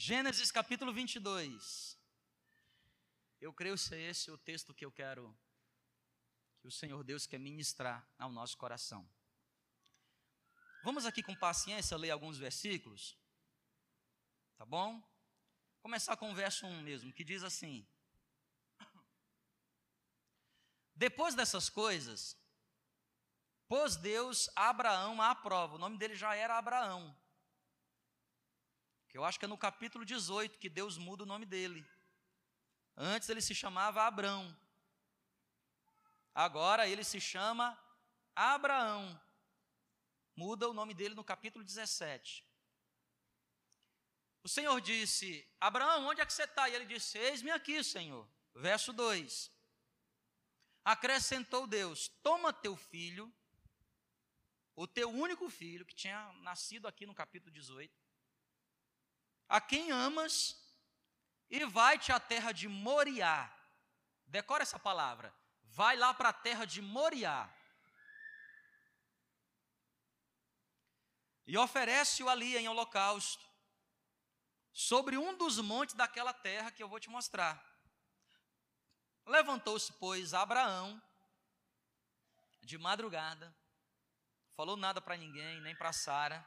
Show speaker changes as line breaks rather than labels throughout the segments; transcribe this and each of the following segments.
Gênesis capítulo 22. Eu creio ser esse o texto que eu quero, que o Senhor Deus quer ministrar ao nosso coração. Vamos aqui com paciência ler alguns versículos, tá bom? Começar com o verso 1 mesmo, que diz assim: Depois dessas coisas, pôs Deus Abraão à prova. O nome dele já era Abraão. Eu acho que é no capítulo 18 que Deus muda o nome dele. Antes ele se chamava Abrão. Agora ele se chama Abraão. Muda o nome dele no capítulo 17. O Senhor disse: Abraão, onde é que você está? E ele disse: Eis-me aqui, Senhor. Verso 2. Acrescentou Deus: Toma teu filho, o teu único filho, que tinha nascido aqui no capítulo 18, a quem amas, e vai-te à terra de Moriá. Decora essa palavra. Vai lá para a terra de Moriá. E oferece-o ali em holocausto, sobre um dos montes daquela terra que eu vou te mostrar. Levantou-se, pois, Abraão, de madrugada, falou nada para ninguém, nem para Sara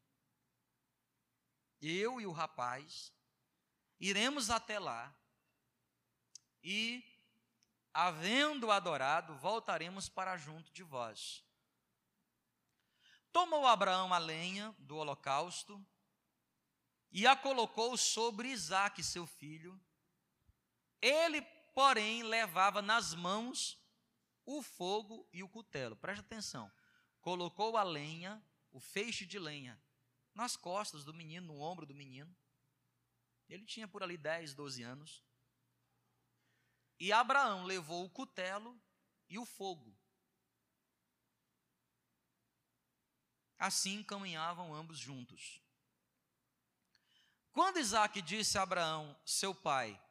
eu e o rapaz, iremos até lá e, havendo adorado, voltaremos para junto de vós. Tomou Abraão a lenha do holocausto e a colocou sobre Isaque, seu filho. Ele, porém, levava nas mãos o fogo e o cutelo. Preste atenção. Colocou a lenha, o feixe de lenha, nas costas do menino, no ombro do menino. Ele tinha por ali 10, 12 anos. E Abraão levou o cutelo e o fogo. Assim caminhavam ambos juntos. Quando Isaac disse a Abraão, seu pai,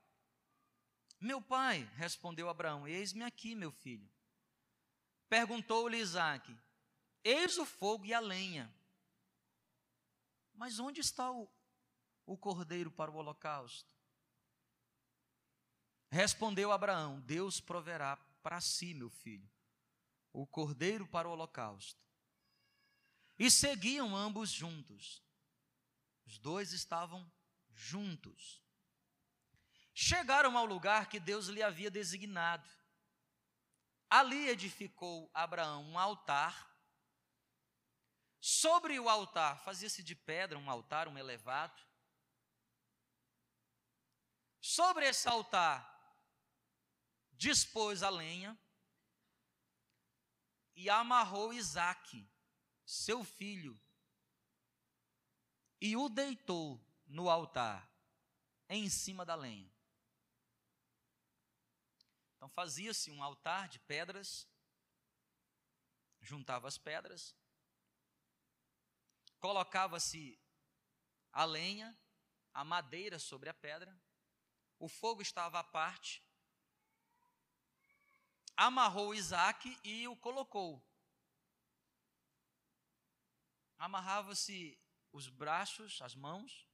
Meu pai, respondeu Abraão, eis-me aqui, meu filho. Perguntou-lhe Isaac, Eis o fogo e a lenha, mas onde está o, o cordeiro para o holocausto? Respondeu Abraão: Deus proverá para si, meu filho, o cordeiro para o holocausto. E seguiam ambos juntos. Os dois estavam juntos. Chegaram ao lugar que Deus lhe havia designado. Ali edificou Abraão um altar Sobre o altar, fazia-se de pedra um altar, um elevado. Sobre esse altar, dispôs a lenha e amarrou Isaque, seu filho, e o deitou no altar, em cima da lenha. Então fazia-se um altar de pedras, juntava as pedras, colocava-se a lenha, a madeira sobre a pedra, o fogo estava à parte, amarrou Isaac e o colocou. Amarrava-se os braços, as mãos,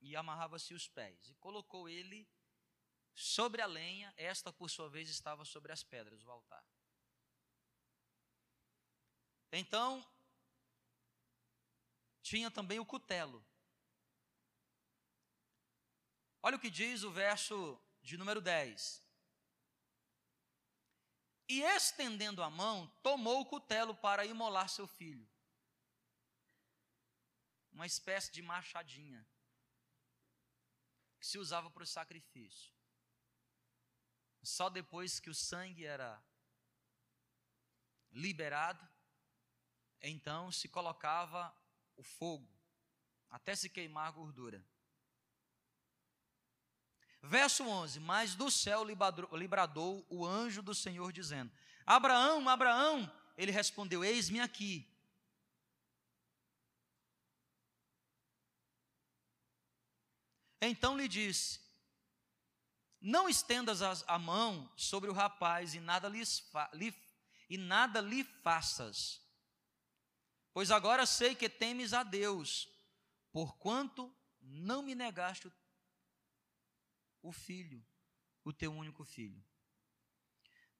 e amarrava-se os pés, e colocou ele sobre a lenha, esta por sua vez estava sobre as pedras, o altar. Então, tinha também o cutelo. Olha o que diz o verso de número 10. E estendendo a mão, tomou o cutelo para imolar seu filho. Uma espécie de machadinha que se usava para o sacrifício. Só depois que o sangue era liberado, então se colocava o fogo, até se queimar a gordura. Verso 11: Mas do céu lhe bradou o anjo do Senhor, dizendo: Abraão, Abraão. Ele respondeu: Eis-me aqui. Então lhe disse: Não estendas a mão sobre o rapaz e nada, lhe, e nada lhe faças, pois agora sei que temes a Deus, porquanto não me negaste o filho, o teu único filho.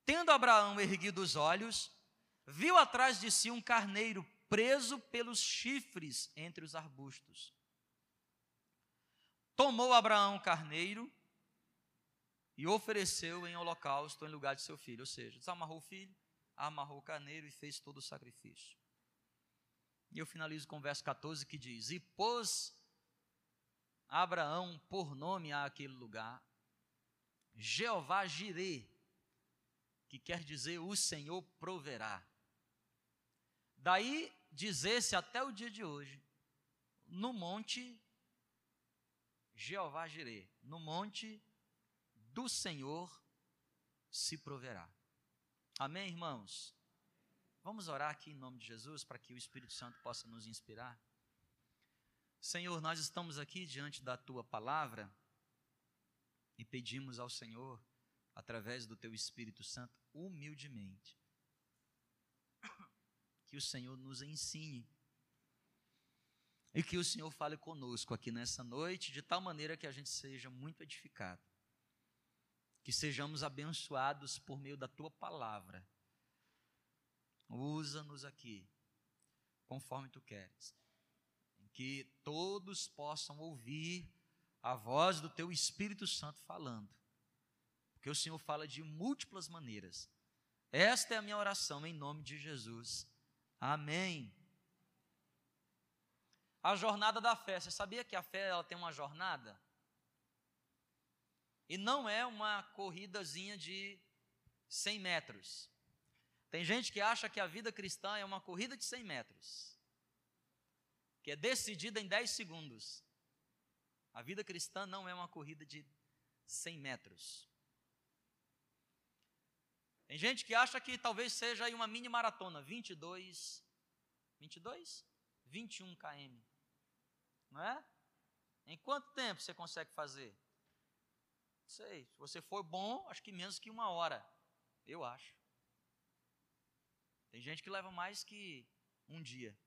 Tendo Abraão erguido os olhos, viu atrás de si um carneiro preso pelos chifres entre os arbustos. Tomou Abraão o carneiro e ofereceu em holocausto em lugar de seu filho. Ou seja, desamarrou o filho, amarrou o carneiro e fez todo o sacrifício. E eu finalizo com o verso 14 que diz: E pôs Abraão por nome àquele lugar, Jeová Jirê, que quer dizer o Senhor proverá. Daí dizer-se até o dia de hoje, no monte Jeová Jirê, no monte do Senhor se proverá. Amém, irmãos? Vamos orar aqui em nome de Jesus para que o Espírito Santo possa nos inspirar. Senhor, nós estamos aqui diante da tua palavra e pedimos ao Senhor, através do teu Espírito Santo, humildemente, que o Senhor nos ensine e que o Senhor fale conosco aqui nessa noite, de tal maneira que a gente seja muito edificado, que sejamos abençoados por meio da tua palavra. Usa-nos aqui, conforme tu queres que todos possam ouvir a voz do teu Espírito Santo falando. Porque o Senhor fala de múltiplas maneiras. Esta é a minha oração em nome de Jesus. Amém. A jornada da fé. Você sabia que a fé ela tem uma jornada? E não é uma corridazinha de 100 metros. Tem gente que acha que a vida cristã é uma corrida de 100 metros que é decidida em 10 segundos. A vida cristã não é uma corrida de 100 metros. Tem gente que acha que talvez seja aí uma mini maratona, 22, 22? 21 km. Não é? Em quanto tempo você consegue fazer? Não sei. Se você for bom, acho que menos que uma hora. Eu acho. Tem gente que leva mais que um dia.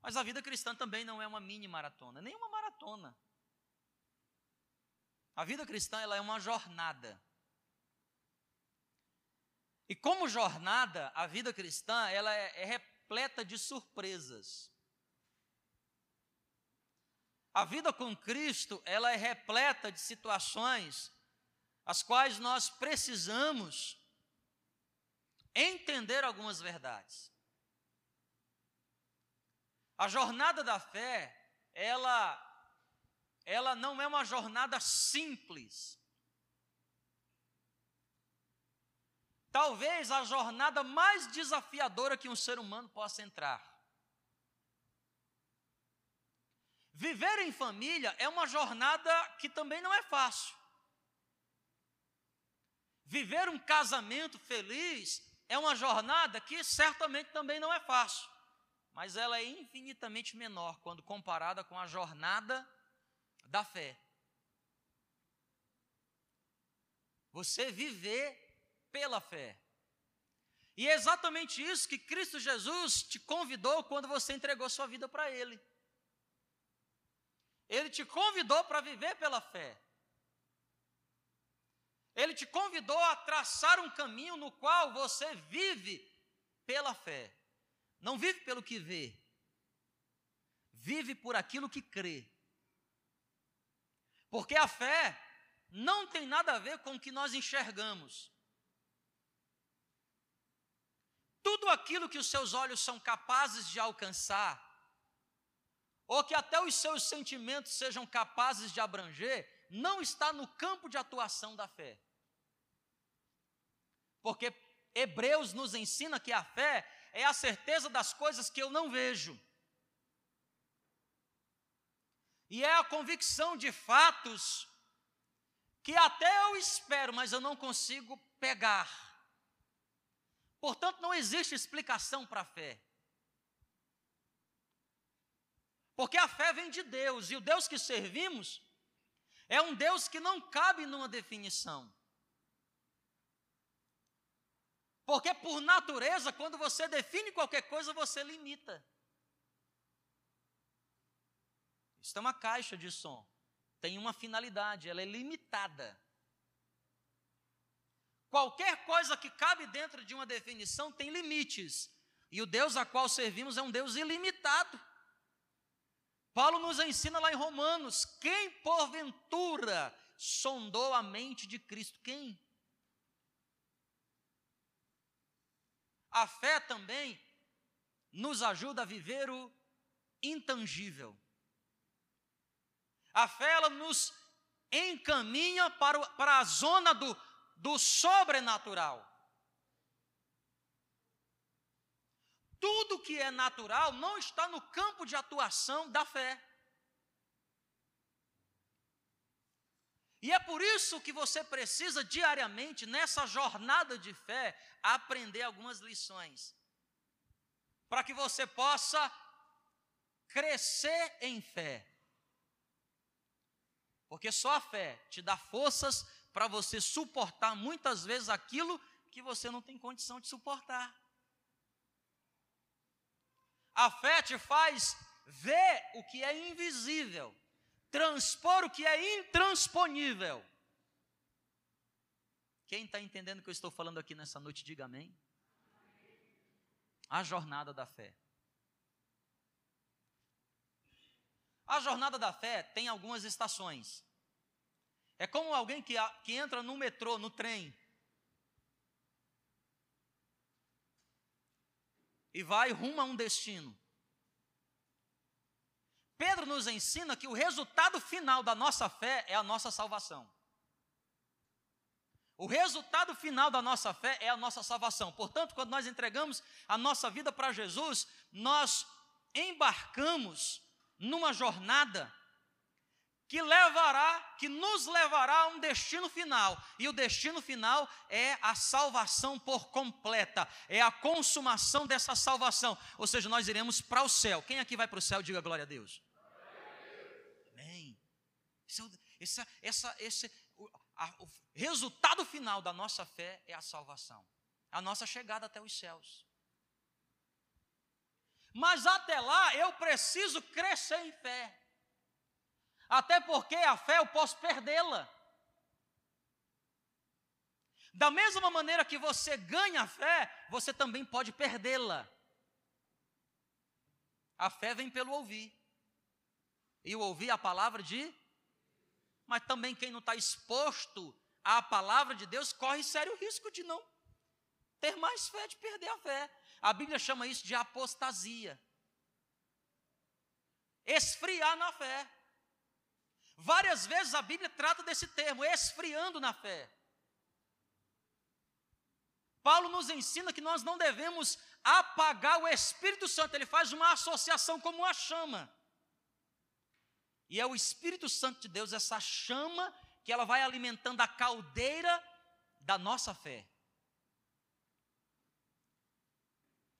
Mas a vida cristã também não é uma mini maratona, nem uma maratona. A vida cristã ela é uma jornada. E como jornada, a vida cristã ela é, é repleta de surpresas. A vida com Cristo ela é repleta de situações as quais nós precisamos entender algumas verdades. A jornada da fé, ela ela não é uma jornada simples. Talvez a jornada mais desafiadora que um ser humano possa entrar. Viver em família é uma jornada que também não é fácil. Viver um casamento feliz é uma jornada que certamente também não é fácil mas ela é infinitamente menor quando comparada com a jornada da fé. Você viver pela fé. E é exatamente isso que Cristo Jesus te convidou quando você entregou sua vida para Ele. Ele te convidou para viver pela fé. Ele te convidou a traçar um caminho no qual você vive pela fé. Não vive pelo que vê, vive por aquilo que crê. Porque a fé não tem nada a ver com o que nós enxergamos. Tudo aquilo que os seus olhos são capazes de alcançar, ou que até os seus sentimentos sejam capazes de abranger, não está no campo de atuação da fé porque Hebreus nos ensina que a fé é a certeza das coisas que eu não vejo. E é a convicção de fatos que até eu espero, mas eu não consigo pegar. Portanto, não existe explicação para a fé. Porque a fé vem de Deus, e o Deus que servimos é um Deus que não cabe numa definição. Porque, por natureza, quando você define qualquer coisa, você limita. Isso é uma caixa de som. Tem uma finalidade, ela é limitada. Qualquer coisa que cabe dentro de uma definição tem limites. E o Deus a qual servimos é um Deus ilimitado. Paulo nos ensina lá em Romanos: quem porventura sondou a mente de Cristo? Quem? A fé também nos ajuda a viver o intangível. A fé ela nos encaminha para, o, para a zona do, do sobrenatural. Tudo que é natural não está no campo de atuação da fé. E é por isso que você precisa diariamente, nessa jornada de fé, aprender algumas lições. Para que você possa crescer em fé. Porque só a fé te dá forças para você suportar muitas vezes aquilo que você não tem condição de suportar. A fé te faz ver o que é invisível, transpor o que é intransponível. Quem está entendendo o que eu estou falando aqui nessa noite, diga amém. A jornada da fé. A jornada da fé tem algumas estações. É como alguém que, que entra no metrô, no trem, e vai rumo a um destino. Pedro nos ensina que o resultado final da nossa fé é a nossa salvação. O resultado final da nossa fé é a nossa salvação. Portanto, quando nós entregamos a nossa vida para Jesus, nós embarcamos numa jornada que levará, que nos levará a um destino final. E o destino final é a salvação por completa, é a consumação dessa salvação. Ou seja, nós iremos para o céu. Quem aqui vai para o céu, diga glória a Deus. Esse, é esse, essa, esse, o, a, o resultado final da nossa fé é a salvação, a nossa chegada até os céus. Mas até lá eu preciso crescer em fé. Até porque a fé eu posso perdê-la. Da mesma maneira que você ganha a fé, você também pode perdê-la. A fé vem pelo ouvir. E o ouvir a palavra de. Mas também quem não está exposto à palavra de Deus corre sério risco de não ter mais fé, de perder a fé. A Bíblia chama isso de apostasia. Esfriar na fé. Várias vezes a Bíblia trata desse termo, esfriando na fé. Paulo nos ensina que nós não devemos apagar o Espírito Santo, ele faz uma associação como uma chama. E é o Espírito Santo de Deus, essa chama, que ela vai alimentando a caldeira da nossa fé.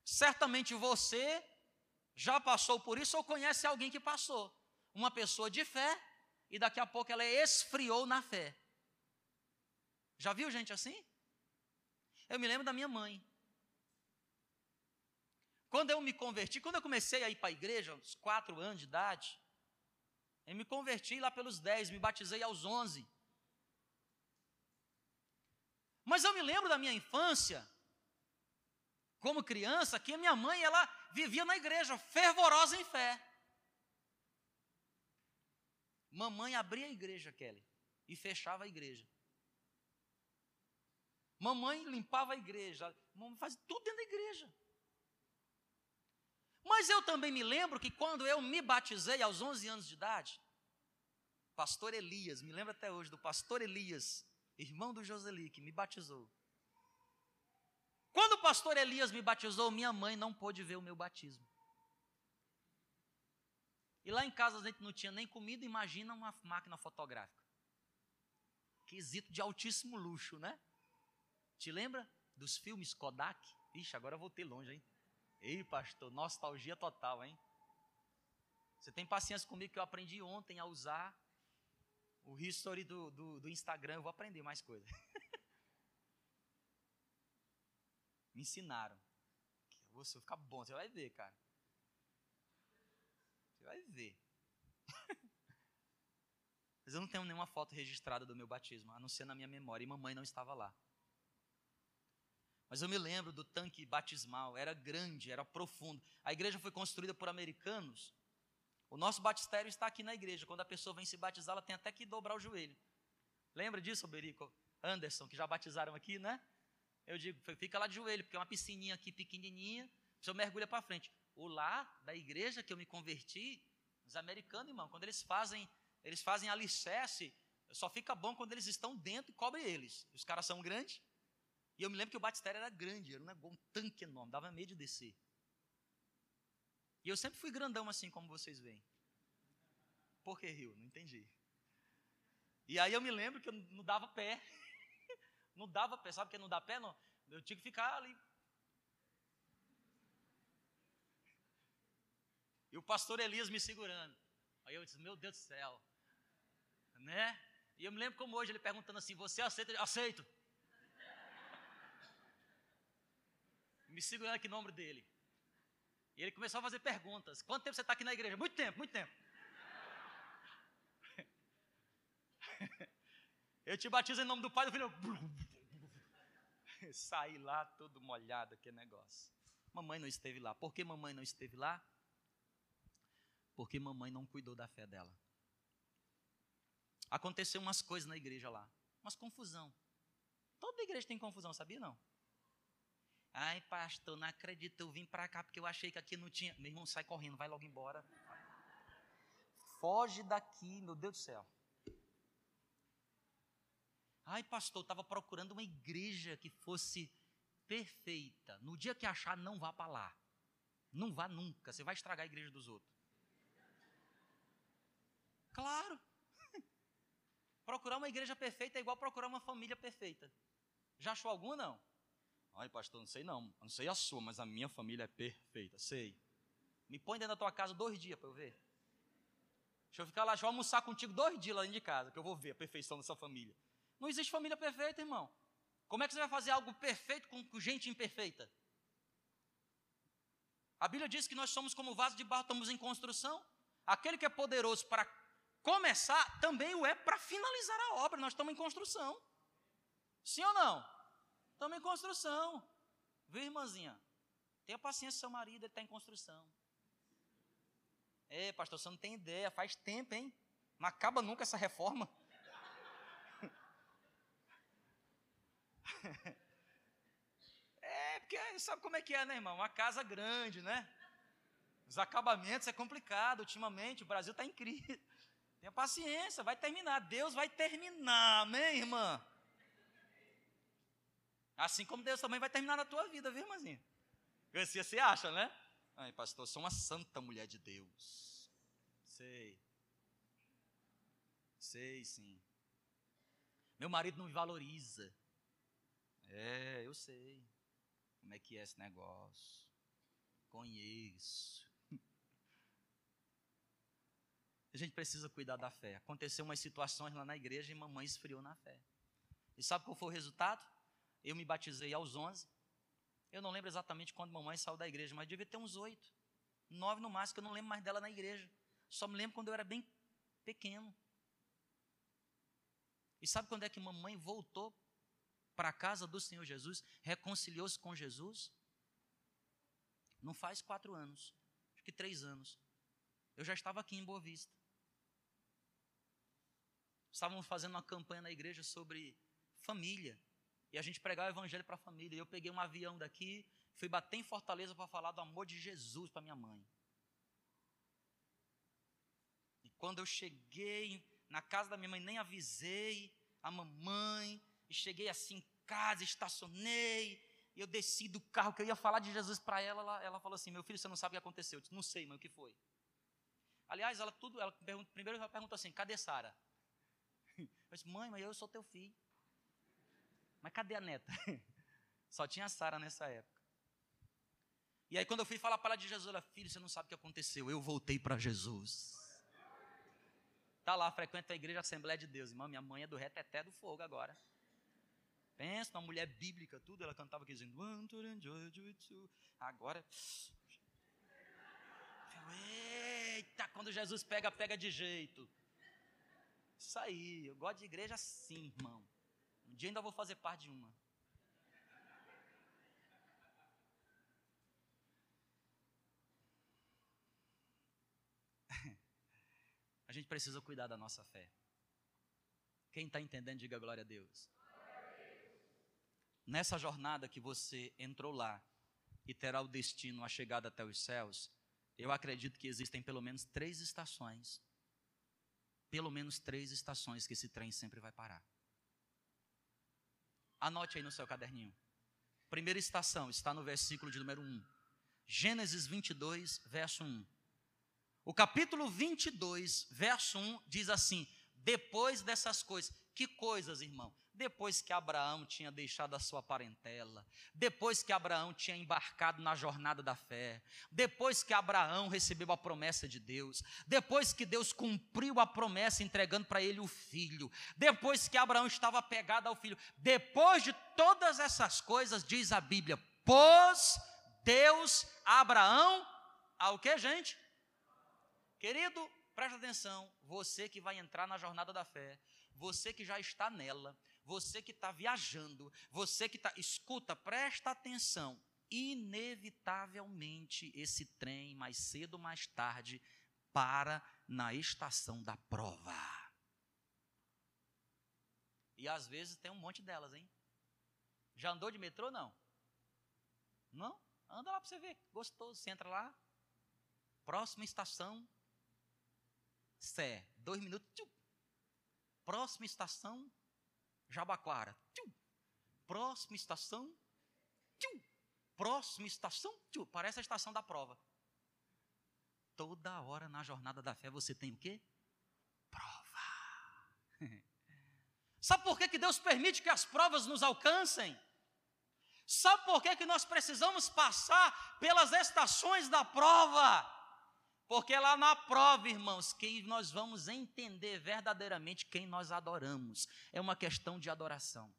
Certamente você já passou por isso ou conhece alguém que passou. Uma pessoa de fé e daqui a pouco ela esfriou na fé. Já viu gente assim? Eu me lembro da minha mãe. Quando eu me converti, quando eu comecei a ir para a igreja, aos quatro anos de idade, eu me converti lá pelos dez, me batizei aos onze. Mas eu me lembro da minha infância, como criança, que a minha mãe, ela vivia na igreja, fervorosa em fé. Mamãe abria a igreja, Kelly, e fechava a igreja. Mamãe limpava a igreja, mamãe fazia tudo dentro da igreja. Mas eu também me lembro que quando eu me batizei aos 11 anos de idade, pastor Elias, me lembro até hoje do pastor Elias, irmão do Joseli, que me batizou. Quando o pastor Elias me batizou, minha mãe não pôde ver o meu batismo. E lá em casa a gente não tinha nem comida, imagina uma máquina fotográfica. Quesito de altíssimo luxo, né? Te lembra dos filmes Kodak? Ixi, agora eu voltei longe, hein? Ei, pastor, nostalgia total, hein? Você tem paciência comigo que eu aprendi ontem a usar o history do, do, do Instagram, eu vou aprender mais coisas. Me ensinaram. Você vai ficar bom, você vai ver, cara. Você vai ver. Mas eu não tenho nenhuma foto registrada do meu batismo, a não ser na minha memória, e mamãe não estava lá. Mas eu me lembro do tanque batismal, era grande, era profundo. A igreja foi construída por americanos. O nosso batistério está aqui na igreja. Quando a pessoa vem se batizar, ela tem até que dobrar o joelho. Lembra disso, Berico? Anderson, que já batizaram aqui, né? Eu digo, fica lá de joelho, porque é uma piscininha aqui pequenininha, você mergulha para frente. O lá da igreja que eu me converti, os americanos, irmão, quando eles fazem, eles fazem alicerce, só fica bom quando eles estão dentro e cobre eles. Os caras são grandes, e eu me lembro que o batistério era grande, era um, tanque enorme, dava medo de descer. E eu sempre fui grandão assim, como vocês veem. Por que rio? Não entendi. E aí eu me lembro que eu não dava pé. não dava pé, sabe que não dá pé? Não? Eu tinha que ficar ali. E o pastor Elias me segurando. Aí eu disse, meu Deus do céu. Né? E eu me lembro como hoje ele perguntando assim: Você aceita? Aceito. Me segurando aqui no ombro dele. E ele começou a fazer perguntas. Quanto tempo você está aqui na igreja? Muito tempo, muito tempo. Eu te batizo em nome do Pai do Filho. Saí lá todo molhado, que negócio. Mamãe não esteve lá. Por que mamãe não esteve lá? Porque mamãe não cuidou da fé dela. Aconteceu umas coisas na igreja lá. Umas confusão. Toda igreja tem confusão, sabia não? Ai, pastor, não acredito, eu vim para cá porque eu achei que aqui não tinha. Meu irmão, sai correndo, vai logo embora. Foge daqui, meu Deus do céu. Ai, pastor, estava procurando uma igreja que fosse perfeita. No dia que achar, não vá para lá. Não vá nunca, você vai estragar a igreja dos outros. Claro. Procurar uma igreja perfeita é igual procurar uma família perfeita. Já achou alguma, não? Ai, pastor, não sei não. Não sei a sua, mas a minha família é perfeita. Sei. Me põe dentro da tua casa dois dias para eu ver. Deixa eu ficar lá, deixa eu almoçar contigo dois dias lá dentro de casa, que eu vou ver a perfeição dessa família. Não existe família perfeita, irmão. Como é que você vai fazer algo perfeito com gente imperfeita? A Bíblia diz que nós somos como vaso de barro, estamos em construção. Aquele que é poderoso para começar, também o é para finalizar a obra. Nós estamos em construção. Sim ou não? Estamos em construção. Viu, irmãzinha? Tenha paciência, seu marido, ele está em construção. É, pastor, você não tem ideia, faz tempo, hein? Não acaba nunca essa reforma. É, porque sabe como é que é, né, irmão? Uma casa grande, né? Os acabamentos é complicado ultimamente, o Brasil está em crise. Tenha paciência, vai terminar. Deus vai terminar, amém, irmã? Assim como Deus também vai terminar na tua vida, viu, irmãzinha? Assim você acha, né? Ai, pastor, eu sou uma santa mulher de Deus. Sei. Sei, sim. Meu marido não me valoriza. É, eu sei. Como é que é esse negócio? Conheço. A gente precisa cuidar da fé. Aconteceu umas situações lá na igreja e mamãe esfriou na fé. E sabe qual foi o resultado? Eu me batizei aos 11. Eu não lembro exatamente quando mamãe saiu da igreja, mas devia ter uns oito, nove no máximo, que eu não lembro mais dela na igreja. Só me lembro quando eu era bem pequeno. E sabe quando é que mamãe voltou para a casa do Senhor Jesus, reconciliou-se com Jesus? Não faz quatro anos, acho que três anos. Eu já estava aqui em Boa Vista. Estávamos fazendo uma campanha na igreja sobre família. E a gente pregava o evangelho para a família. E eu peguei um avião daqui, fui bater em Fortaleza para falar do amor de Jesus para minha mãe. E quando eu cheguei na casa da minha mãe, nem avisei a mamãe, e cheguei assim em casa, estacionei, e eu desci do carro que eu ia falar de Jesus para ela, ela, ela falou assim: Meu filho, você não sabe o que aconteceu? Eu disse: Não sei, mas o que foi? Aliás, ela tudo, ela primeiro ela pergunta assim: cadê Sara? Eu disse, mãe, mas eu sou teu filho. Mas cadê a neta? Só tinha Sara nessa época. E aí, quando eu fui falar para ela de Jesus, ela, filho, você não sabe o que aconteceu. Eu voltei para Jesus. Está lá, frequenta a igreja Assembleia de Deus. Irmã, minha mãe é do reteté do fogo agora. Pensa, uma mulher bíblica, tudo. Ela cantava aqui dizendo. Agora. Eita, quando Jesus pega, pega de jeito. Isso aí, eu gosto de igreja assim, irmão. Dia ainda vou fazer parte de uma. A gente precisa cuidar da nossa fé. Quem está entendendo, diga glória a Deus. Nessa jornada que você entrou lá e terá o destino, a chegada até os céus, eu acredito que existem pelo menos três estações. Pelo menos três estações que esse trem sempre vai parar. Anote aí no seu caderninho. Primeira estação está no versículo de número 1. Gênesis 22, verso 1. O capítulo 22, verso 1 diz assim: Depois dessas coisas, que coisas, irmão? Depois que Abraão tinha deixado a sua parentela, depois que Abraão tinha embarcado na jornada da fé, depois que Abraão recebeu a promessa de Deus, depois que Deus cumpriu a promessa entregando para ele o filho, depois que Abraão estava apegado ao filho, depois de todas essas coisas, diz a Bíblia, pôs Deus a Abraão ao que, gente? Querido, presta atenção, você que vai entrar na jornada da fé, você que já está nela, você que está viajando, você que está. Escuta, presta atenção. Inevitavelmente esse trem, mais cedo ou mais tarde, para na estação da prova. E às vezes tem um monte delas, hein? Já andou de metrô? Não. Não? Anda lá para você ver. Gostoso. Você entra lá. Próxima estação. Sé. Dois minutos. Tchum. Próxima estação. Jabaquara. Tchum. Próxima estação. Tchum. Próxima estação. Tchum. Parece a estação da prova. Toda hora na jornada da fé você tem o quê? Prova. Sabe por que, que Deus permite que as provas nos alcancem? Sabe por que, que nós precisamos passar pelas estações da prova? Porque lá na prova, irmãos, que nós vamos entender verdadeiramente quem nós adoramos. É uma questão de adoração.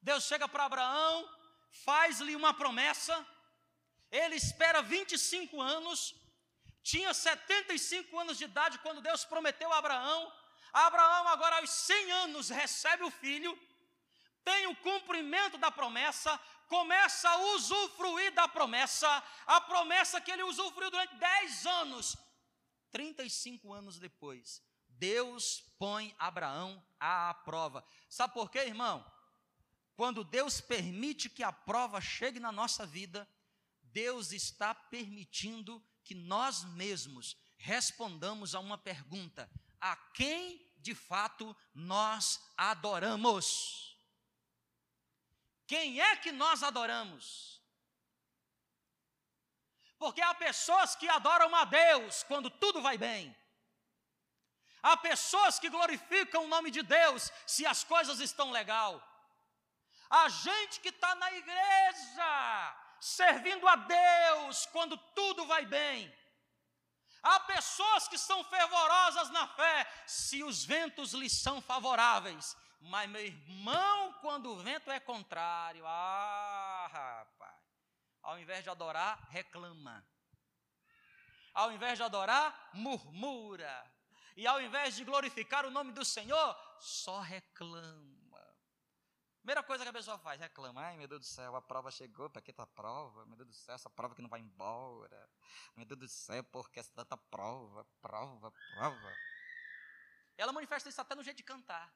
Deus chega para Abraão, faz-lhe uma promessa, ele espera 25 anos, tinha 75 anos de idade quando Deus prometeu a Abraão. Abraão, agora aos 100 anos, recebe o filho, tem o cumprimento da promessa, começa a usufruir da promessa, a promessa que ele usufruiu durante 10 anos. 35 anos depois, Deus põe Abraão à prova. Sabe por quê, irmão? Quando Deus permite que a prova chegue na nossa vida, Deus está permitindo que nós mesmos respondamos a uma pergunta: a quem de fato nós adoramos? Quem é que nós adoramos? Porque há pessoas que adoram a Deus quando tudo vai bem. Há pessoas que glorificam o nome de Deus se as coisas estão legal. Há gente que está na igreja servindo a Deus quando tudo vai bem. Há pessoas que são fervorosas na fé se os ventos lhes são favoráveis. Mas, meu irmão, quando o vento é contrário, ah, rapaz, ao invés de adorar, reclama. Ao invés de adorar, murmura. E ao invés de glorificar o nome do Senhor, só reclama. Primeira coisa que a pessoa faz, reclama. Ai, meu Deus do céu, a prova chegou, para que essa prova? Meu Deus do céu, essa prova que não vai embora. Meu Deus do céu, por que essa tanta prova, prova, prova? Ela manifesta isso até no jeito de cantar.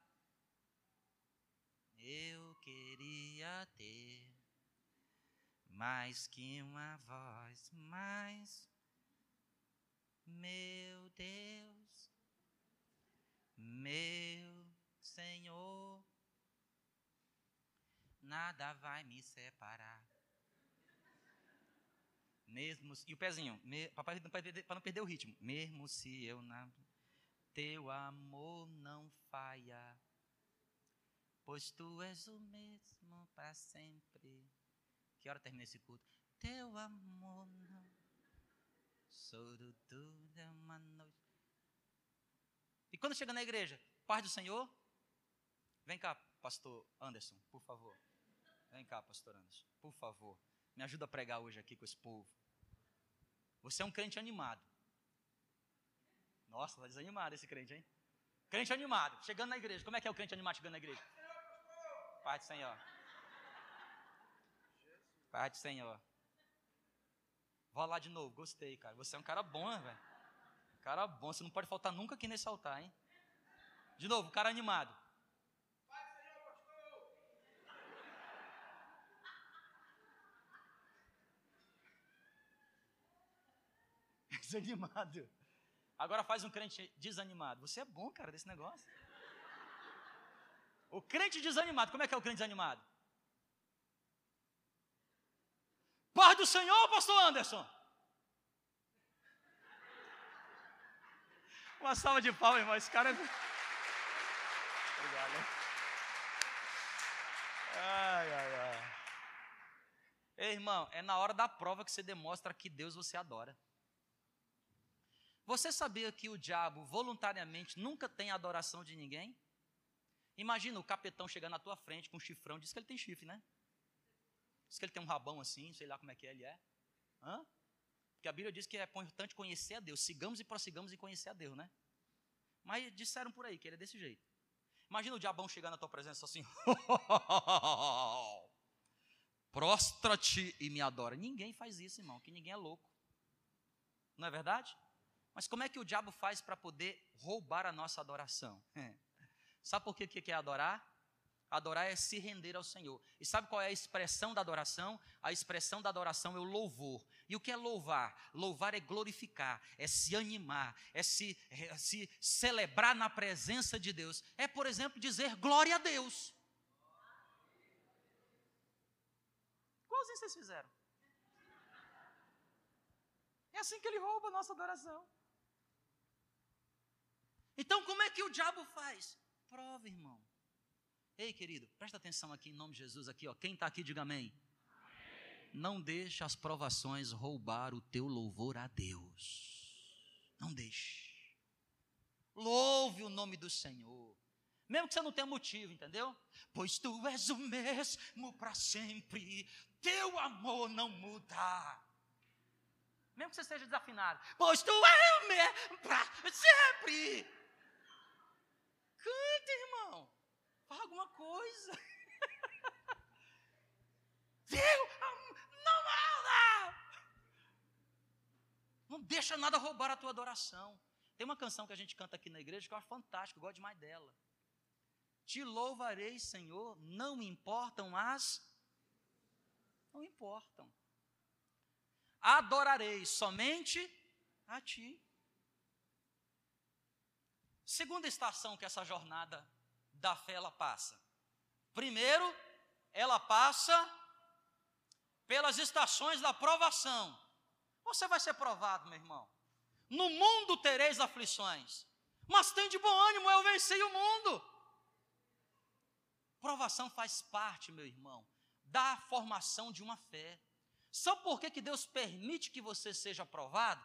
Eu queria ter mais que uma voz, mais meu Deus, meu Senhor, nada vai me separar. Mesmo e o pezinho, para não, não perder o ritmo. Mesmo se eu na teu amor não falha, pois tu és o mesmo para sempre. Que hora termina esse culto? Teu amor não Soro é uma noite. E quando chega na igreja, paz do Senhor, vem cá, pastor Anderson, por favor. Vem cá, pastor Anderson, por favor. Me ajuda a pregar hoje aqui com esse povo. Você é um crente animado. Nossa, está desanimado esse crente, hein? Crente animado, chegando na igreja. Como é que é o crente animado chegando na igreja? Pai do Senhor. Pai do Senhor. Vou lá de novo, gostei, cara. Você é um cara bom, velho. Cara bom, você não pode faltar nunca aqui nesse altar, hein? De novo, cara animado. Desanimado. Agora faz um crente desanimado. Você é bom, cara, desse negócio. O crente desanimado, como é que é o crente desanimado? Paz do Senhor, pastor Anderson. Uma salva de palmas, irmão. Esse cara é. Obrigado. Ai, ai, ai. Ei, irmão, é na hora da prova que você demonstra que Deus você adora. Você sabia que o diabo voluntariamente nunca tem adoração de ninguém? Imagina o capetão chegando na tua frente com um chifrão, diz que ele tem chifre, né? Diz que ele tem um rabão assim, sei lá como é que ele é. Hã? Porque a Bíblia diz que é importante conhecer a Deus. Sigamos e prossigamos em conhecer a Deus, né? Mas disseram por aí que ele é desse jeito. Imagina o diabão chegar na tua presença assim. Prostra-te e me adora. Ninguém faz isso, irmão, que ninguém é louco. Não é verdade? Mas como é que o diabo faz para poder roubar a nossa adoração? Sabe por que, que é adorar? Adorar é se render ao Senhor. E sabe qual é a expressão da adoração? A expressão da adoração é o louvor. E o que é louvar? Louvar é glorificar, é se animar, é se, é se celebrar na presença de Deus. É, por exemplo, dizer glória a Deus. Qualzinho vocês fizeram? É assim que ele rouba a nossa adoração. Então, como é que o diabo faz? Prova, irmão. Ei, querido, presta atenção aqui em nome de Jesus aqui, ó. Quem está aqui, diga amém. amém. Não deixe as provações roubar o teu louvor a Deus. Não deixe. Louve o nome do Senhor. Mesmo que você não tenha motivo, entendeu? Pois tu és o mesmo para sempre, teu amor não muda. Mesmo que você esteja desafinado, pois tu és o mesmo para sempre. Canta, irmão. Fala alguma coisa. Deus, não nada. Não deixa nada roubar a tua adoração. Tem uma canção que a gente canta aqui na igreja que eu acho fantástica, eu gosto demais dela. Te louvarei, Senhor, não importam as. Não importam. Adorarei somente a Ti. Segunda estação que essa jornada da fé ela passa? Primeiro, ela passa pelas estações da provação. Você vai ser provado, meu irmão. No mundo tereis aflições, mas tem de bom ânimo, eu venci o mundo. Provação faz parte, meu irmão, da formação de uma fé. Sabe por que, que Deus permite que você seja provado?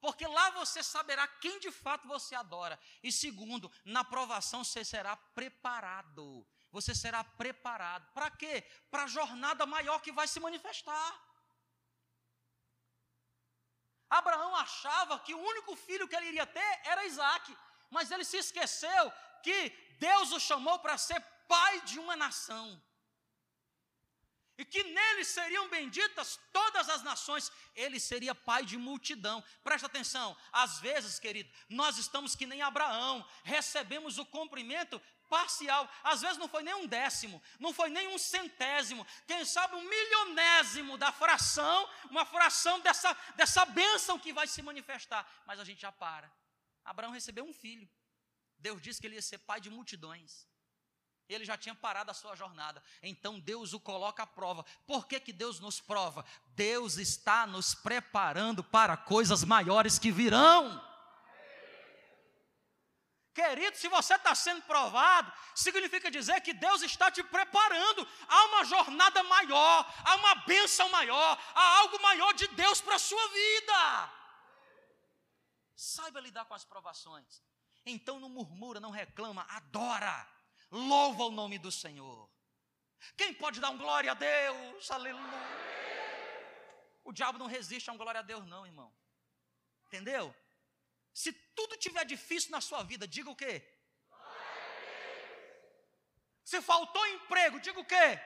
Porque lá você saberá quem de fato você adora. E segundo, na provação você será preparado. Você será preparado. Para quê? Para a jornada maior que vai se manifestar. Abraão achava que o único filho que ele iria ter era Isaac. Mas ele se esqueceu que Deus o chamou para ser pai de uma nação e que nele seriam benditas todas as nações, ele seria pai de multidão. Presta atenção, às vezes, querido, nós estamos que nem Abraão, recebemos o cumprimento parcial, às vezes não foi nem um décimo, não foi nem um centésimo, quem sabe um milionésimo da fração, uma fração dessa, dessa bênção que vai se manifestar, mas a gente já para. Abraão recebeu um filho, Deus disse que ele ia ser pai de multidões. Ele já tinha parado a sua jornada. Então Deus o coloca à prova. Por que, que Deus nos prova? Deus está nos preparando para coisas maiores que virão. Querido, se você está sendo provado, significa dizer que Deus está te preparando a uma jornada maior, a uma bênção maior, a algo maior de Deus para a sua vida. Saiba lidar com as provações. Então não murmura, não reclama, adora, louva o nome do Senhor. Quem pode dar um glória a Deus? Aleluia. O diabo não resiste a um glória a Deus, não, irmão. Entendeu? Se tudo tiver difícil na sua vida, diga o quê? Se faltou emprego, diga o quê?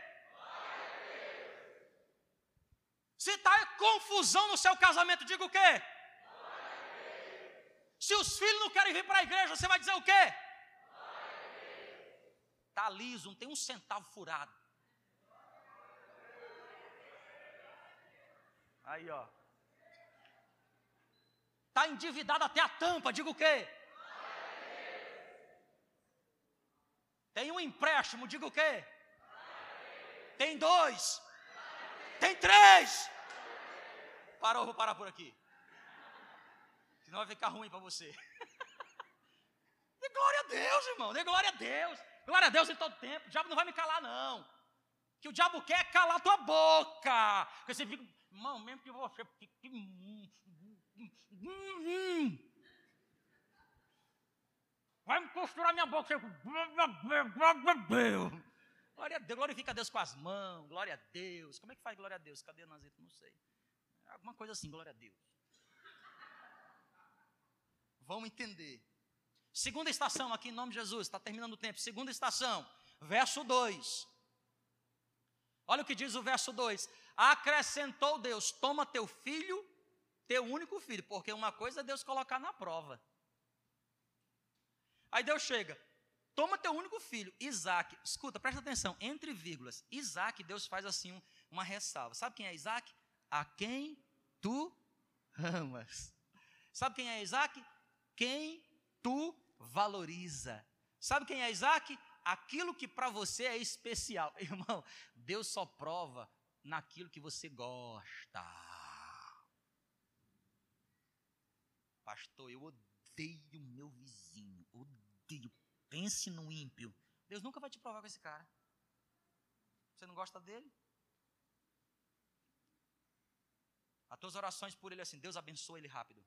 Se está confusão no seu casamento, diga o quê? Se os filhos não querem vir para a igreja, você vai dizer o quê? Está liso, não tem um centavo furado. Aí, ó. Está endividado até a tampa, diga o quê? Tem um empréstimo, diga o quê? Tem dois. Tem três. Parou, vou parar por aqui. Senão vai ficar ruim para você. Dê glória a Deus, irmão. Dê glória a Deus. Glória a Deus em todo tempo. O diabo não vai me calar, não. Que o diabo quer é calar tua boca. Porque você fica, irmão, mesmo que você fique. Vai me costurar minha boca. Glória a Deus, glorifica a Deus com as mãos, glória a Deus. Como é que faz glória a Deus? Cadê a Nazita? Não sei. Alguma coisa assim, glória a Deus vão entender. Segunda estação, aqui em nome de Jesus, está terminando o tempo. Segunda estação, verso 2. Olha o que diz o verso 2: Acrescentou Deus, toma teu filho, teu único filho, porque uma coisa é Deus colocar na prova. Aí Deus chega, toma teu único filho, Isaac. Escuta, presta atenção, entre vírgulas, Isaac, Deus faz assim uma ressalva. Sabe quem é Isaac? A quem tu amas. Sabe quem é Isaac? quem tu valoriza. Sabe quem é Isaac? Aquilo que para você é especial. Irmão, Deus só prova naquilo que você gosta. Pastor, eu odeio meu vizinho. Odeio. Pense no ímpio. Deus nunca vai te provar com esse cara. Você não gosta dele? As tuas orações por ele é assim, Deus abençoe ele rápido.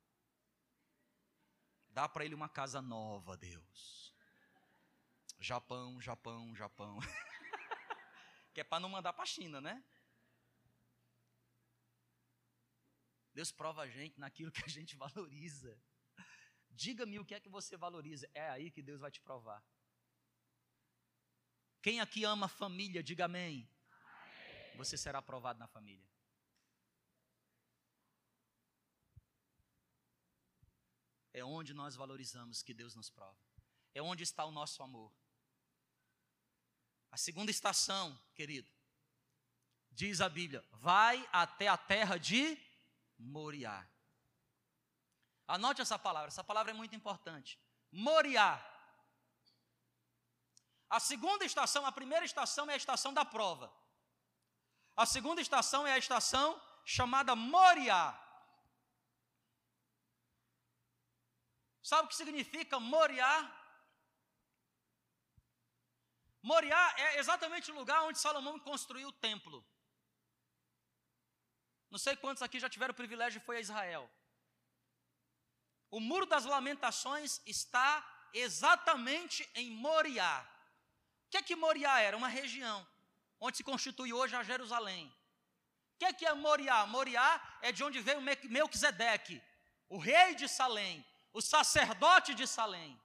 Dá para ele uma casa nova, Deus. Japão, Japão, Japão. que é para não mandar para China, né? Deus prova a gente naquilo que a gente valoriza. Diga-me o que é que você valoriza. É aí que Deus vai te provar. Quem aqui ama família, diga amém. amém. Você será aprovado na família. É onde nós valorizamos que Deus nos prova. É onde está o nosso amor. A segunda estação, querido, diz a Bíblia: vai até a terra de Moriá. Anote essa palavra, essa palavra é muito importante. Moriá. A segunda estação, a primeira estação é a estação da prova. A segunda estação é a estação chamada Moriá. Sabe o que significa Moriá? Moriá é exatamente o lugar onde Salomão construiu o templo. Não sei quantos aqui já tiveram o privilégio de foi a Israel. O Muro das Lamentações está exatamente em Moriá. O que é que Moriá era? Uma região onde se constitui hoje a Jerusalém. O que é que é Moriá? Moriá é de onde veio Melquisedeque, o rei de Salém, o sacerdote de Salém.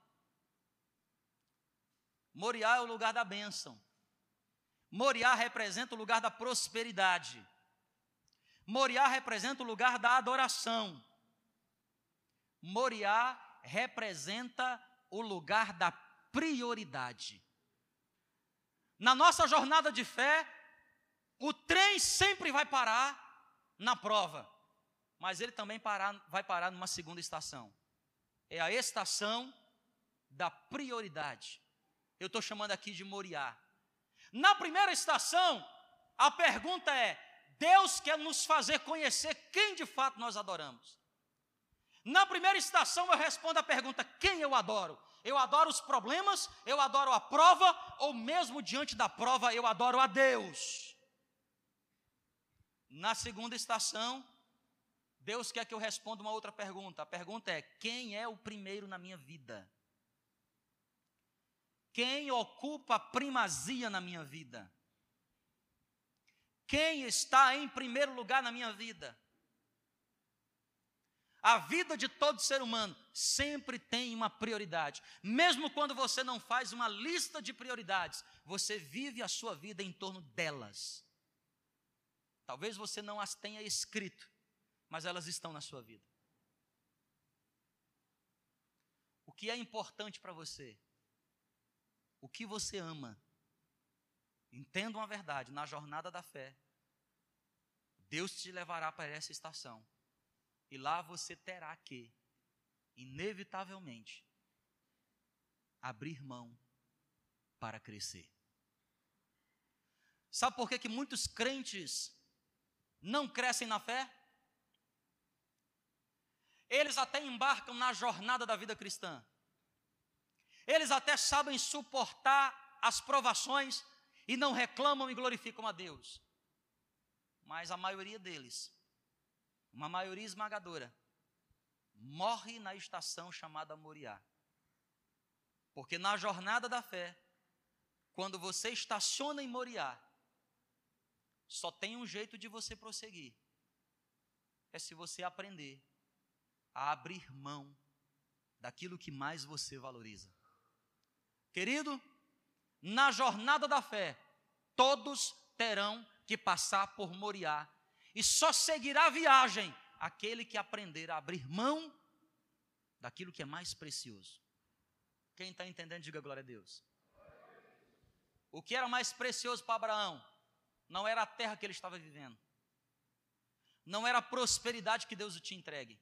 Moriá é o lugar da bênção. Moriá representa o lugar da prosperidade. Moriá representa o lugar da adoração. Moriá representa o lugar da prioridade. Na nossa jornada de fé, o trem sempre vai parar na prova, mas ele também parar, vai parar numa segunda estação é a estação da prioridade. Eu estou chamando aqui de Moriá. Na primeira estação, a pergunta é: Deus quer nos fazer conhecer quem de fato nós adoramos. Na primeira estação, eu respondo a pergunta: quem eu adoro? Eu adoro os problemas, eu adoro a prova, ou mesmo diante da prova, eu adoro a Deus. Na segunda estação, Deus quer que eu responda uma outra pergunta. A pergunta é: quem é o primeiro na minha vida? Quem ocupa a primazia na minha vida? Quem está em primeiro lugar na minha vida? A vida de todo ser humano sempre tem uma prioridade. Mesmo quando você não faz uma lista de prioridades, você vive a sua vida em torno delas. Talvez você não as tenha escrito, mas elas estão na sua vida. O que é importante para você? O que você ama? Entenda uma verdade: na jornada da fé, Deus te levará para essa estação e lá você terá que, inevitavelmente, abrir mão para crescer. Sabe por que, que muitos crentes não crescem na fé? Eles até embarcam na jornada da vida cristã. Eles até sabem suportar as provações e não reclamam e glorificam a Deus. Mas a maioria deles uma maioria esmagadora, morre na estação chamada Moriá. Porque na jornada da fé, quando você estaciona em Moriá, só tem um jeito de você prosseguir. É se você aprender a abrir mão daquilo que mais você valoriza. Querido, na jornada da fé, todos terão que passar por Moriá e só seguirá a viagem aquele que aprender a abrir mão daquilo que é mais precioso. Quem está entendendo, diga glória a Deus. O que era mais precioso para Abraão não era a terra que ele estava vivendo, não era a prosperidade que Deus o tinha entregue,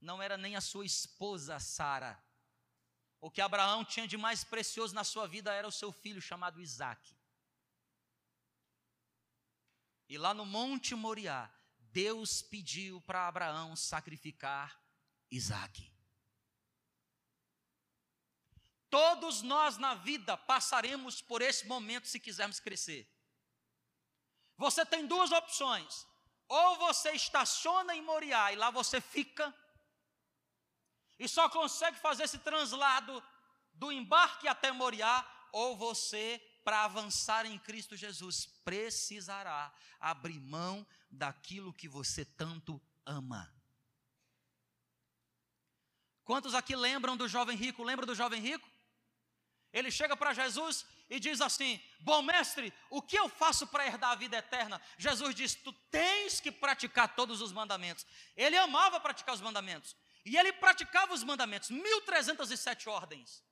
não era nem a sua esposa Sara. O que Abraão tinha de mais precioso na sua vida era o seu filho chamado Isaac. E lá no Monte Moriá, Deus pediu para Abraão sacrificar Isaac. Todos nós na vida passaremos por esse momento se quisermos crescer. Você tem duas opções. Ou você estaciona em Moriá e lá você fica, e só consegue fazer esse translado do embarque até Moriá, ou você para avançar em Cristo Jesus, precisará abrir mão daquilo que você tanto ama. Quantos aqui lembram do jovem rico? Lembra do jovem rico? Ele chega para Jesus e diz assim: Bom mestre, o que eu faço para herdar a vida eterna? Jesus diz: Tu tens que praticar todos os mandamentos. Ele amava praticar os mandamentos. E ele praticava os mandamentos, 1307 ordens.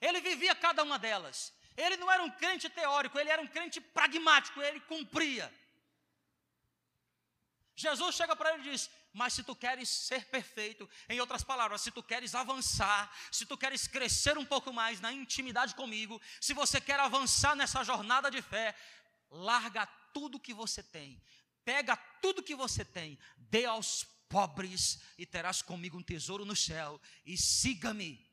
Ele vivia cada uma delas. Ele não era um crente teórico, ele era um crente pragmático, ele cumpria. Jesus chega para ele e diz: Mas se tu queres ser perfeito, em outras palavras, se tu queres avançar, se tu queres crescer um pouco mais na intimidade comigo, se você quer avançar nessa jornada de fé, larga tudo que você tem, pega tudo que você tem, dê aos pobres e terás comigo um tesouro no céu, e siga-me.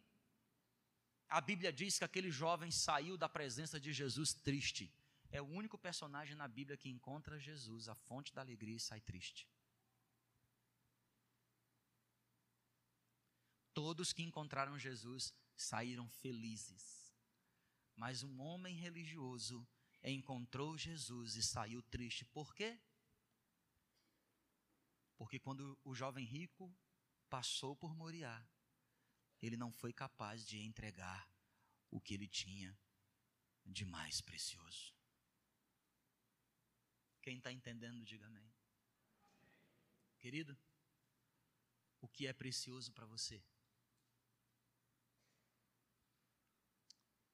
A Bíblia diz que aquele jovem saiu da presença de Jesus triste. É o único personagem na Bíblia que encontra Jesus, a fonte da alegria, e sai triste. Todos que encontraram Jesus saíram felizes. Mas um homem religioso encontrou Jesus e saiu triste. Por quê? Porque quando o jovem rico passou por Moriá, ele não foi capaz de entregar o que ele tinha de mais precioso. Quem está entendendo, diga amém. Querido, o que é precioso para você?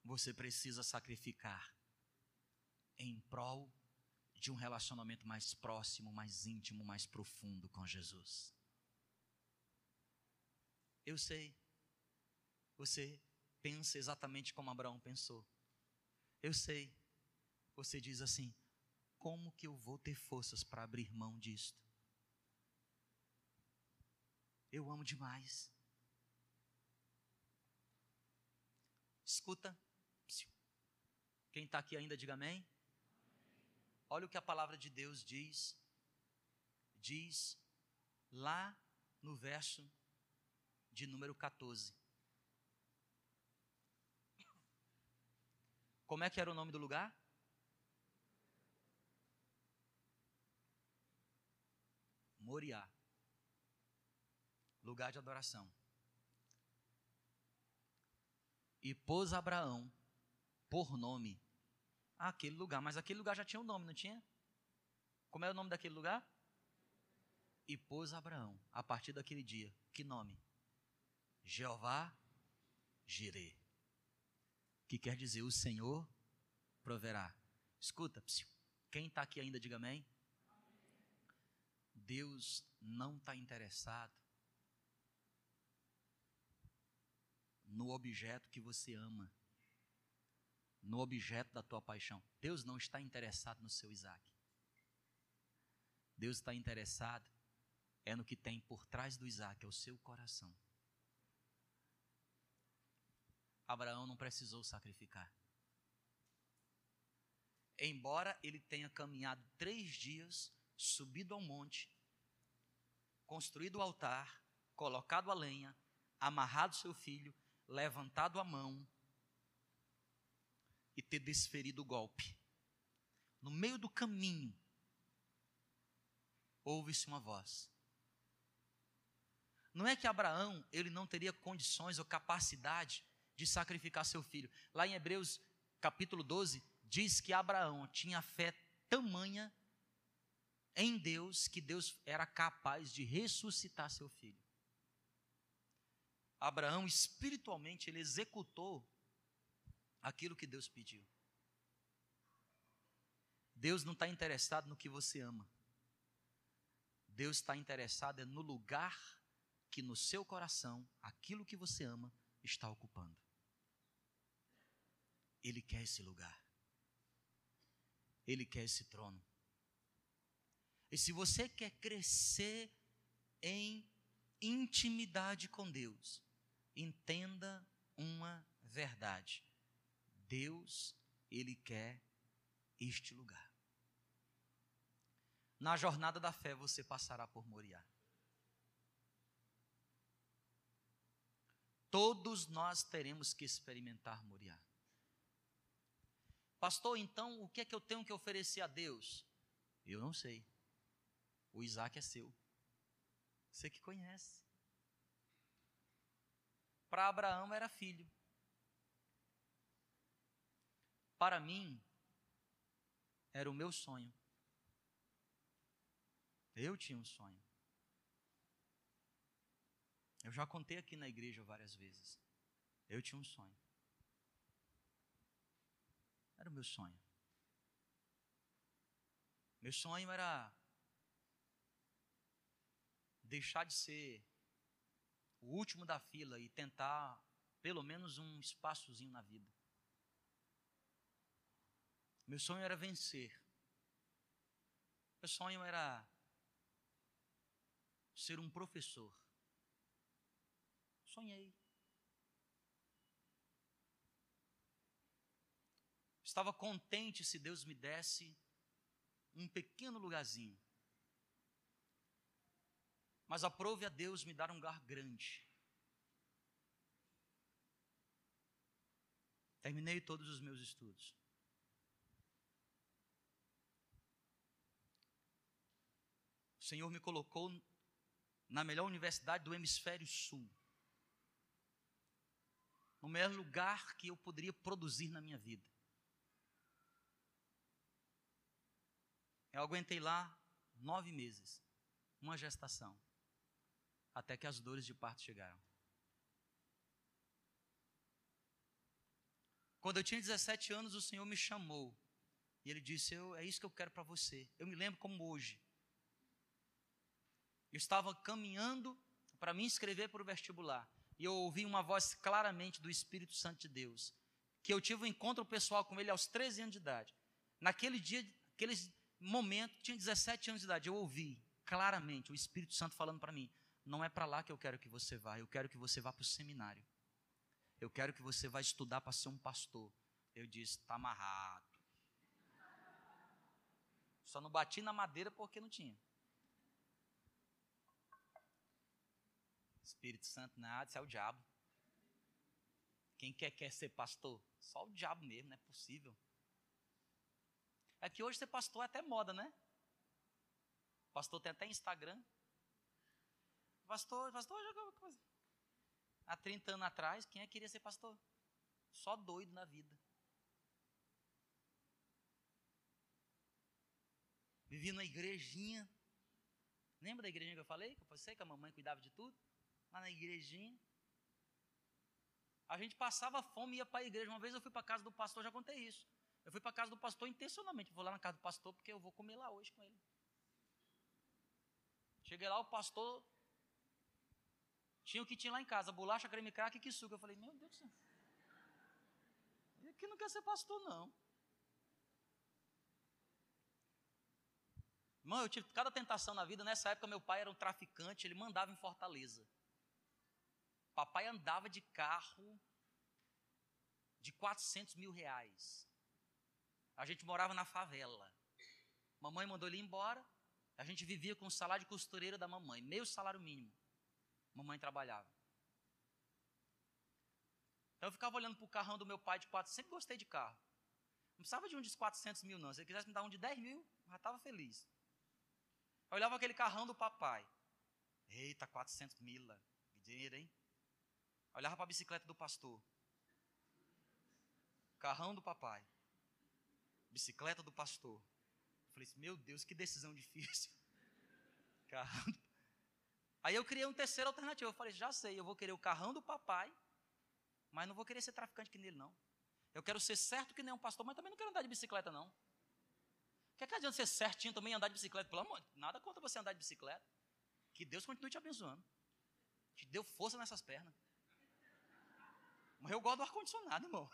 Você precisa sacrificar em prol de um relacionamento mais próximo, mais íntimo, mais profundo com Jesus. Eu sei você pensa exatamente como Abraão pensou. Eu sei você diz assim: como que eu vou ter forças para abrir mão disto? Eu amo demais. Escuta. Quem está aqui ainda, diga amém. Olha o que a palavra de Deus diz. Diz lá no verso de número 14. Como é que era o nome do lugar? Moriá. Lugar de adoração. E pôs Abraão por nome aquele lugar. Mas aquele lugar já tinha um nome, não tinha? Como é o nome daquele lugar? E pôs Abraão, a partir daquele dia, que nome? Jeová Jireh. Que quer dizer, o Senhor proverá. Escuta, quem está aqui ainda, diga amém. Deus não está interessado no objeto que você ama, no objeto da tua paixão. Deus não está interessado no seu Isaac. Deus está interessado é no que tem por trás do Isaac, é o seu coração. Abraão não precisou sacrificar. Embora ele tenha caminhado três dias, subido ao monte, construído o altar, colocado a lenha, amarrado seu filho, levantado a mão e ter desferido o golpe. No meio do caminho, ouve-se uma voz. Não é que Abraão ele não teria condições ou capacidade de sacrificar seu filho. Lá em Hebreus capítulo 12 diz que Abraão tinha fé tamanha em Deus que Deus era capaz de ressuscitar seu filho. Abraão espiritualmente ele executou aquilo que Deus pediu. Deus não está interessado no que você ama. Deus está interessado é no lugar que no seu coração aquilo que você ama está ocupando. Ele quer esse lugar. Ele quer esse trono. E se você quer crescer em intimidade com Deus, entenda uma verdade. Deus, Ele quer este lugar. Na jornada da fé você passará por Moriá. Todos nós teremos que experimentar Moriá. Pastor, então o que é que eu tenho que oferecer a Deus? Eu não sei. O Isaac é seu. Você que conhece para Abraão era filho. Para mim, era o meu sonho. Eu tinha um sonho. Eu já contei aqui na igreja várias vezes. Eu tinha um sonho. Era o meu sonho. Meu sonho era deixar de ser o último da fila e tentar pelo menos um espaçozinho na vida. Meu sonho era vencer. Meu sonho era ser um professor. Sonhei. Estava contente se Deus me desse um pequeno lugarzinho mas aprove a Deus me dar um lugar grande. Terminei todos os meus estudos. Senhor me colocou na melhor universidade do hemisfério sul. No melhor lugar que eu poderia produzir na minha vida. Eu aguentei lá nove meses, uma gestação até que as dores de parto chegaram. Quando eu tinha 17 anos, o Senhor me chamou. E Ele disse: eu, É isso que eu quero para você. Eu me lembro como hoje. Eu estava caminhando para me inscrever para o vestibular. E eu ouvi uma voz claramente do Espírito Santo de Deus. Que eu tive um encontro pessoal com ele aos 13 anos de idade. Naquele dia, aquele momento, tinha 17 anos de idade, eu ouvi claramente o Espírito Santo falando para mim: não é para lá que eu quero que você vá, eu quero que você vá para o seminário. Eu quero que você vá estudar para ser um pastor. Eu disse: está amarrado. Só não bati na madeira porque não tinha. Espírito Santo nada, isso é o diabo. Quem quer quer ser pastor? Só o diabo mesmo, não é possível. É que hoje ser pastor é até moda, né? Pastor tem até Instagram. Pastor, pastor, há 30 anos atrás, quem é que queria ser pastor? Só doido na vida. Vivia na igrejinha. Lembra da igrejinha que eu falei? Que eu sei que a mamãe cuidava de tudo? Lá na igrejinha. A gente passava fome e ia para a igreja. Uma vez eu fui para a casa do pastor, já contei isso. Eu fui para a casa do pastor intencionalmente. Vou lá na casa do pastor porque eu vou comer lá hoje com ele. Cheguei lá, o pastor tinha o que tinha lá em casa: bolacha, creme crack e suco. Eu falei, meu Deus do céu. Ele aqui não quer ser pastor, não. Irmão, eu tive cada tentação na vida. Nessa época, meu pai era um traficante, ele mandava em Fortaleza. Papai andava de carro de 400 mil reais. A gente morava na favela. Mamãe mandou ele embora. A gente vivia com o salário de costureira da mamãe, meio salário mínimo. Mamãe trabalhava. Então eu ficava olhando para o carrão do meu pai de 400, sempre gostei de carro. Não precisava de um de 400 mil, não. Se ele quisesse me dar um de 10 mil, já estava feliz. Eu olhava aquele carrão do papai. Eita, 400 mila. Que dinheiro, hein? Olhava para a bicicleta do pastor. Carrão do papai. Bicicleta do pastor. Eu falei assim, meu Deus, que decisão difícil. Carrão. Aí eu criei um terceiro alternativo. Eu falei, já sei, eu vou querer o carrão do papai, mas não vou querer ser traficante que nele, não. Eu quero ser certo que nem um pastor, mas também não quero andar de bicicleta, não. Que, que adianta ser certinho também andar de bicicleta? Pelo amor, nada contra você andar de bicicleta. Que Deus continue te abençoando. Te deu força nessas pernas. Mas eu gosto do ar-condicionado, irmão.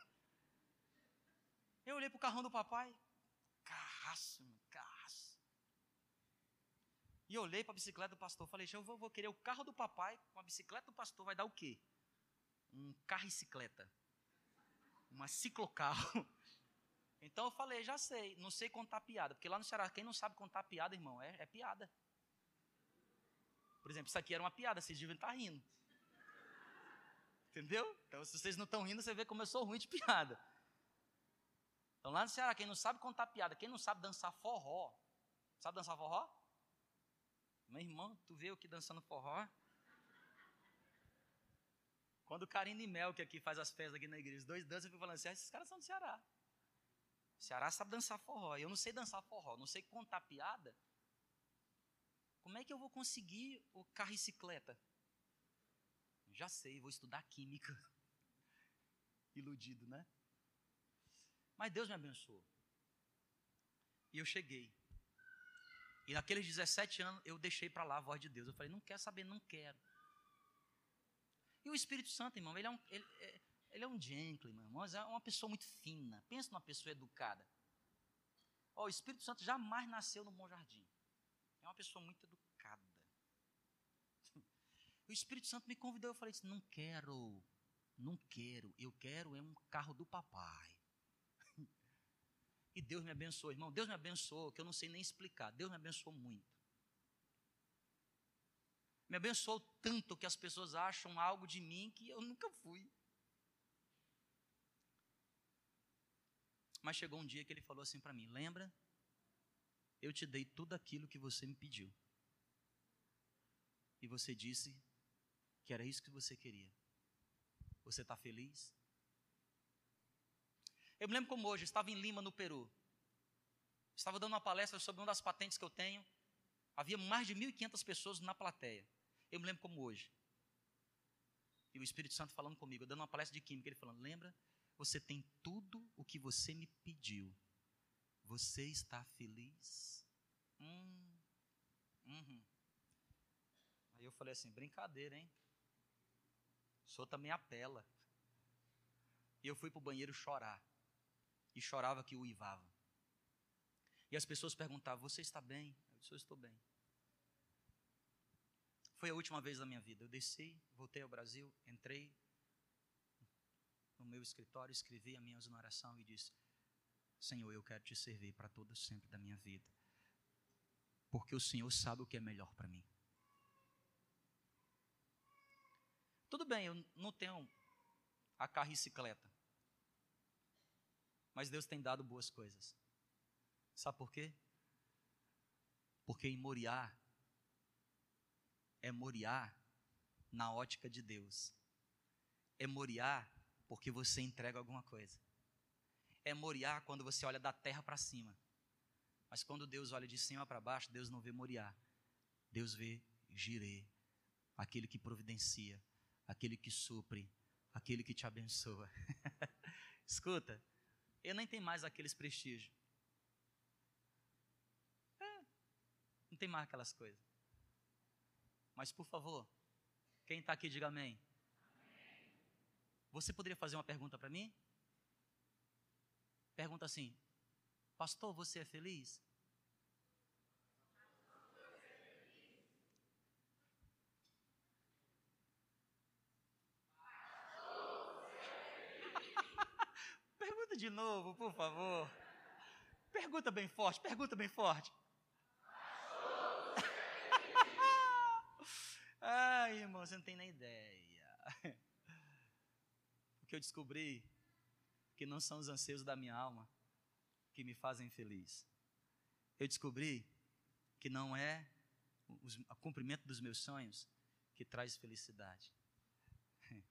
Eu olhei para o carrão do papai. Carraço, carraço. E eu olhei para a bicicleta do pastor. Falei, eu vou, vou, querer o carro do papai com a bicicleta do pastor. Vai dar o quê? Um carro-bicicleta. Uma ciclocarro. Então eu falei, já sei. Não sei contar piada. Porque lá no Ceará, quem não sabe contar piada, irmão, é, é piada. Por exemplo, isso aqui era uma piada. Vocês deviam estar rindo. Entendeu? Então, se vocês não estão rindo, você vê como eu sou ruim de piada. Então, lá no Ceará, quem não sabe contar piada, quem não sabe dançar forró, sabe dançar forró? Meu irmão, tu vê o que dançando forró? Quando o Karine e Mel, que aqui faz as festas aqui na igreja, os dois dançam, eu fico falando assim, ah, esses caras são do Ceará. O Ceará sabe dançar forró, eu não sei dançar forró, não sei contar piada. Como é que eu vou conseguir o carro e bicicleta? Já sei, vou estudar química. Iludido, né? Mas Deus me abençoou. E eu cheguei. E naqueles 17 anos eu deixei para lá a voz de Deus. Eu falei, não quero saber, não quero. E o Espírito Santo, irmão, ele é um, ele, é, ele é um gentleman, irmão, é uma pessoa muito fina. Pensa numa pessoa educada. Oh, o Espírito Santo jamais nasceu no Bom Jardim. É uma pessoa muito educada. O Espírito Santo me convidou, eu falei assim, não quero, não quero, eu quero é um carro do papai. E Deus me abençoou, irmão, Deus me abençoou, que eu não sei nem explicar, Deus me abençoou muito. Me abençoou tanto que as pessoas acham algo de mim que eu nunca fui. Mas chegou um dia que ele falou assim para mim: Lembra? Eu te dei tudo aquilo que você me pediu. E você disse que era isso que você queria. Você está feliz? Eu me lembro como hoje, estava em Lima, no Peru. Estava dando uma palestra sobre uma das patentes que eu tenho. Havia mais de 1.500 pessoas na plateia. Eu me lembro como hoje. E o Espírito Santo falando comigo, dando uma palestra de química, ele falando: Lembra? Você tem tudo o que você me pediu. Você está feliz? Hum. Uhum. Aí eu falei assim: brincadeira, hein? O senhor também apela. E eu fui para o banheiro chorar. E chorava que uivava. E as pessoas perguntavam: Você está bem? Eu disse: Eu estou bem. Foi a última vez da minha vida. Eu desci, voltei ao Brasil, entrei no meu escritório, escrevi a minha oração e disse: Senhor, eu quero te servir para todo sempre da minha vida. Porque o Senhor sabe o que é melhor para mim. Tudo bem, eu não tenho a carricicleta. Mas Deus tem dado boas coisas. Sabe por quê? Porque em Moriá é Moriá na ótica de Deus. É Moriá porque você entrega alguma coisa. É Moriá quando você olha da terra para cima. Mas quando Deus olha de cima para baixo, Deus não vê Moriá. Deus vê Jirê, aquele que providencia, aquele que supre, aquele que te abençoa. Escuta, eu nem tenho mais aqueles prestígios. É, não tem mais aquelas coisas. Mas por favor, quem está aqui, diga amém. amém. Você poderia fazer uma pergunta para mim? Pergunta assim: Pastor, você é feliz? Pergunta de novo, por favor. Pergunta bem forte, pergunta bem forte. Ai, irmão, você não tem nem ideia. Porque eu descobri que não são os anseios da minha alma que me fazem feliz. Eu descobri que não é o cumprimento dos meus sonhos que traz felicidade.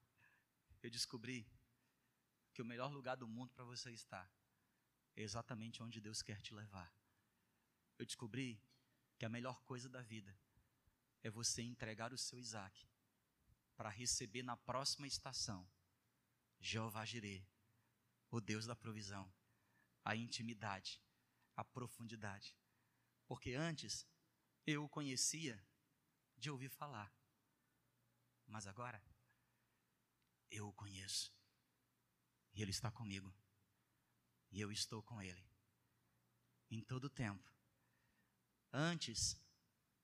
Eu descobri que o melhor lugar do mundo para você estar é exatamente onde Deus quer te levar. Eu descobri que a melhor coisa da vida é você entregar o seu Isaac para receber na próxima estação Jeová Jireh, o Deus da provisão, a intimidade, a profundidade. Porque antes eu o conhecia de ouvir falar, mas agora eu o conheço e Ele está comigo. E eu estou com Ele. Em todo o tempo. Antes,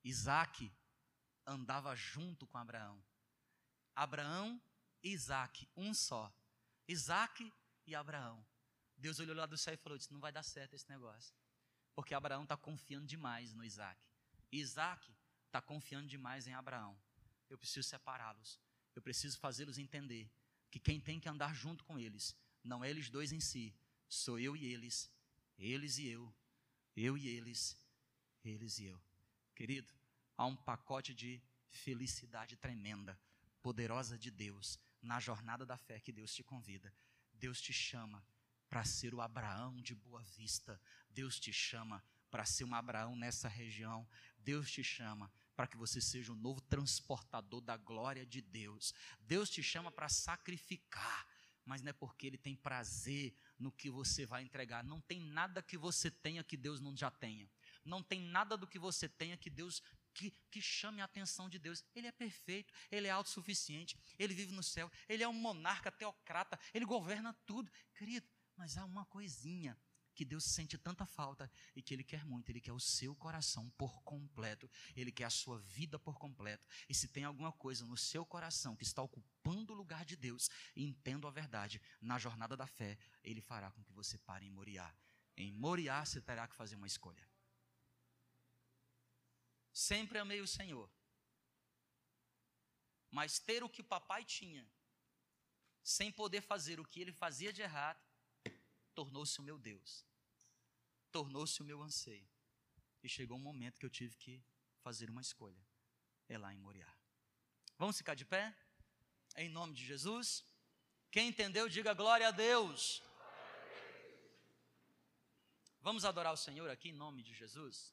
Isaac andava junto com Abraão. Abraão e Isaac, um só. Isaac e Abraão. Deus olhou lá do céu e falou: Não vai dar certo esse negócio. Porque Abraão está confiando demais no Isaac. Isaac está confiando demais em Abraão. Eu preciso separá-los. Eu preciso fazê-los entender que quem tem que andar junto com eles não é eles dois em si, sou eu e eles, eles e eu, eu e eles, eles e eu. Querido, há um pacote de felicidade tremenda, poderosa de Deus, na jornada da fé que Deus te convida. Deus te chama para ser o Abraão de Boa Vista. Deus te chama para ser um Abraão nessa região. Deus te chama para que você seja um novo transportador da glória de Deus. Deus te chama para sacrificar, mas não é porque Ele tem prazer no que você vai entregar. Não tem nada que você tenha que Deus não já tenha. Não tem nada do que você tenha que Deus que, que, chame a atenção de Deus. Ele é perfeito, ele é autossuficiente, ele vive no céu, ele é um monarca teocrata, ele governa tudo. Querido, mas há uma coisinha que Deus sente tanta falta e que Ele quer muito. Ele quer o seu coração por completo. Ele quer a sua vida por completo. E se tem alguma coisa no seu coração que está ocupando o lugar de Deus, entendo a verdade, na jornada da fé, Ele fará com que você pare em Moriá. Em Moriá você terá que fazer uma escolha. Sempre amei o Senhor. Mas ter o que o papai tinha, sem poder fazer o que ele fazia de errado, tornou-se o meu Deus, tornou-se o meu anseio. E chegou um momento que eu tive que fazer uma escolha. É lá em Moriá. Vamos ficar de pé? Em nome de Jesus. Quem entendeu, diga glória a Deus. Vamos adorar o Senhor aqui em nome de Jesus.